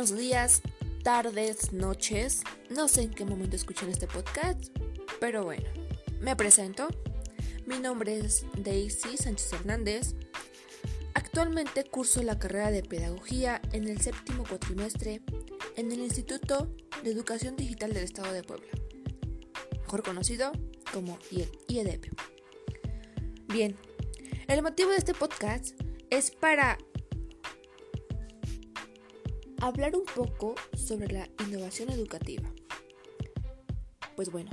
buenos días, tardes, noches. No sé en qué momento escuchan este podcast, pero bueno, me presento. Mi nombre es Daisy Sánchez Hernández. Actualmente curso la carrera de Pedagogía en el séptimo cuatrimestre en el Instituto de Educación Digital del Estado de Puebla, mejor conocido como IEDEP. Bien, el motivo de este podcast es para hablar un poco sobre la innovación educativa. Pues bueno,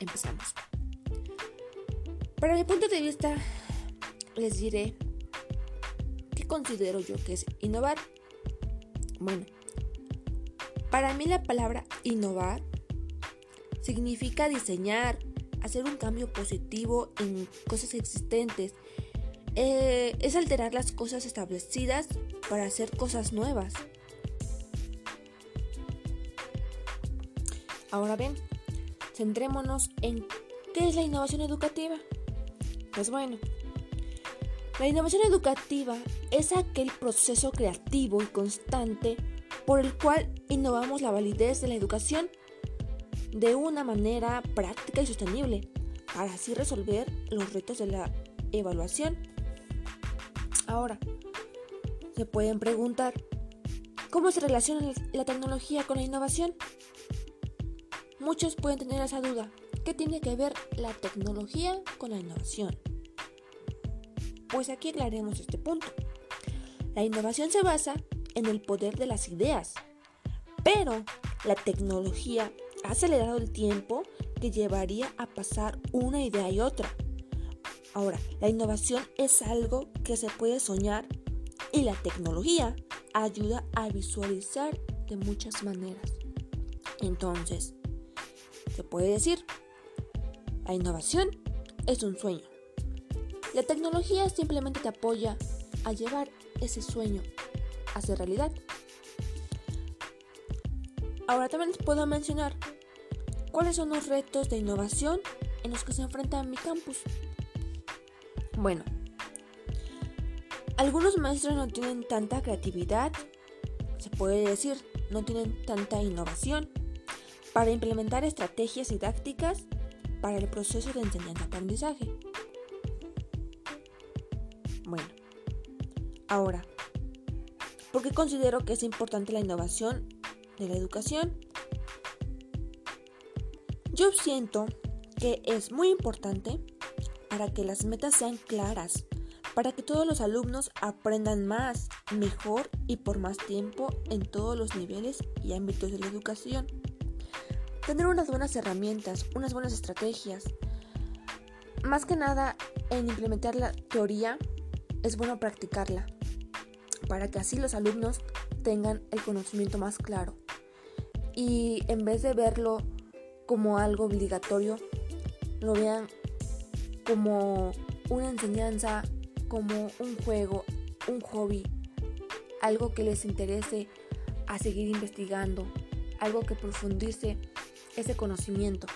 empezamos. Para mi punto de vista, les diré qué considero yo que es innovar. Bueno, para mí la palabra innovar significa diseñar, hacer un cambio positivo en cosas existentes. Eh, es alterar las cosas establecidas para hacer cosas nuevas. Ahora bien, centrémonos en qué es la innovación educativa. Pues bueno, la innovación educativa es aquel proceso creativo y constante por el cual innovamos la validez de la educación de una manera práctica y sostenible para así resolver los retos de la evaluación. Ahora, se pueden preguntar, ¿cómo se relaciona la tecnología con la innovación? Muchos pueden tener esa duda. ¿Qué tiene que ver la tecnología con la innovación? Pues aquí aclaremos este punto. La innovación se basa en el poder de las ideas, pero la tecnología ha acelerado el tiempo que llevaría a pasar una idea y otra. Ahora, la innovación es algo que se puede soñar y la tecnología ayuda a visualizar de muchas maneras. Entonces, se puede decir, la innovación es un sueño. La tecnología simplemente te apoya a llevar ese sueño a ser realidad. Ahora también les puedo mencionar cuáles son los retos de innovación en los que se enfrenta mi campus. Bueno, algunos maestros no tienen tanta creatividad, se puede decir, no tienen tanta innovación para implementar estrategias didácticas para el proceso de enseñanza-aprendizaje. Bueno, ahora, ¿por qué considero que es importante la innovación de la educación? Yo siento que es muy importante para que las metas sean claras, para que todos los alumnos aprendan más, mejor y por más tiempo en todos los niveles y ámbitos de la educación. Tener unas buenas herramientas, unas buenas estrategias. Más que nada, en implementar la teoría, es bueno practicarla, para que así los alumnos tengan el conocimiento más claro. Y en vez de verlo como algo obligatorio, lo vean como una enseñanza, como un juego, un hobby, algo que les interese a seguir investigando, algo que profundice ese conocimiento.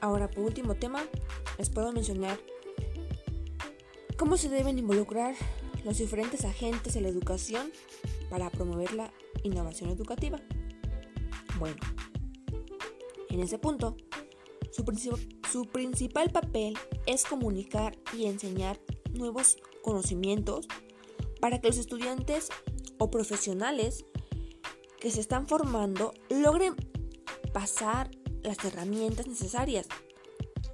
Ahora, por último tema, les puedo mencionar cómo se deben involucrar los diferentes agentes en la educación para promover la innovación educativa. Bueno, en ese punto, su, su principal papel es comunicar y enseñar nuevos conocimientos para que los estudiantes o profesionales que se están formando logren pasar las herramientas necesarias,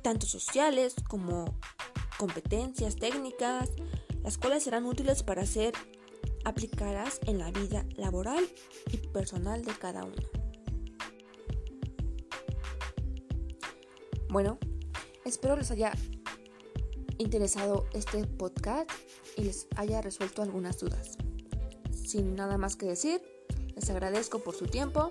tanto sociales como competencias técnicas, las cuales serán útiles para ser aplicadas en la vida laboral y personal de cada uno. Bueno, espero les haya interesado este podcast y les haya resuelto algunas dudas. Sin nada más que decir, les agradezco por su tiempo